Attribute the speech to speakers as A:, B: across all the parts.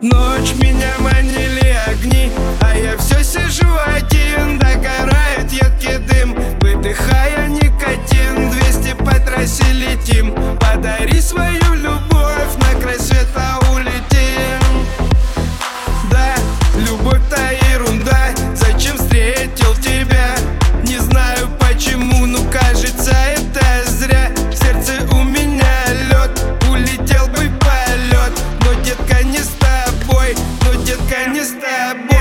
A: Ночь меня манили огни А я все сижу один Догорает едкий дым. Выдыхая никотин 200 потросили Тим Подари свою Детка не с тобой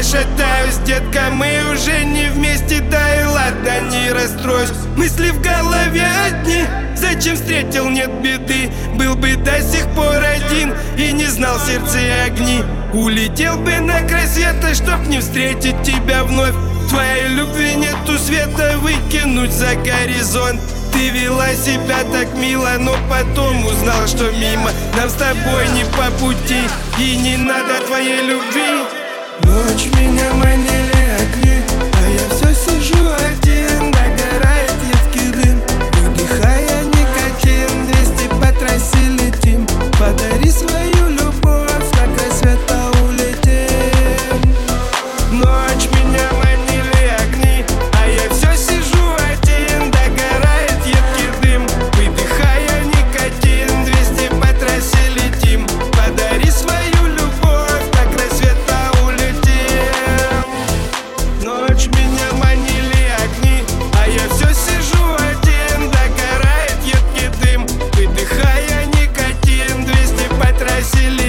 A: где-то шатаюсь Детка, мы уже не вместе, да и ладно, не расстройся Мысли в голове одни, зачем встретил, нет беды. Был бы до сих пор один и не знал сердце огни. Улетел бы на край света, чтоб не встретить тебя вновь. Твоей любви нету света, выкинуть за горизонт. Ты вела себя так мило, но потом узнал, что мимо. Нам с тобой не по пути И не надо твоей любви silly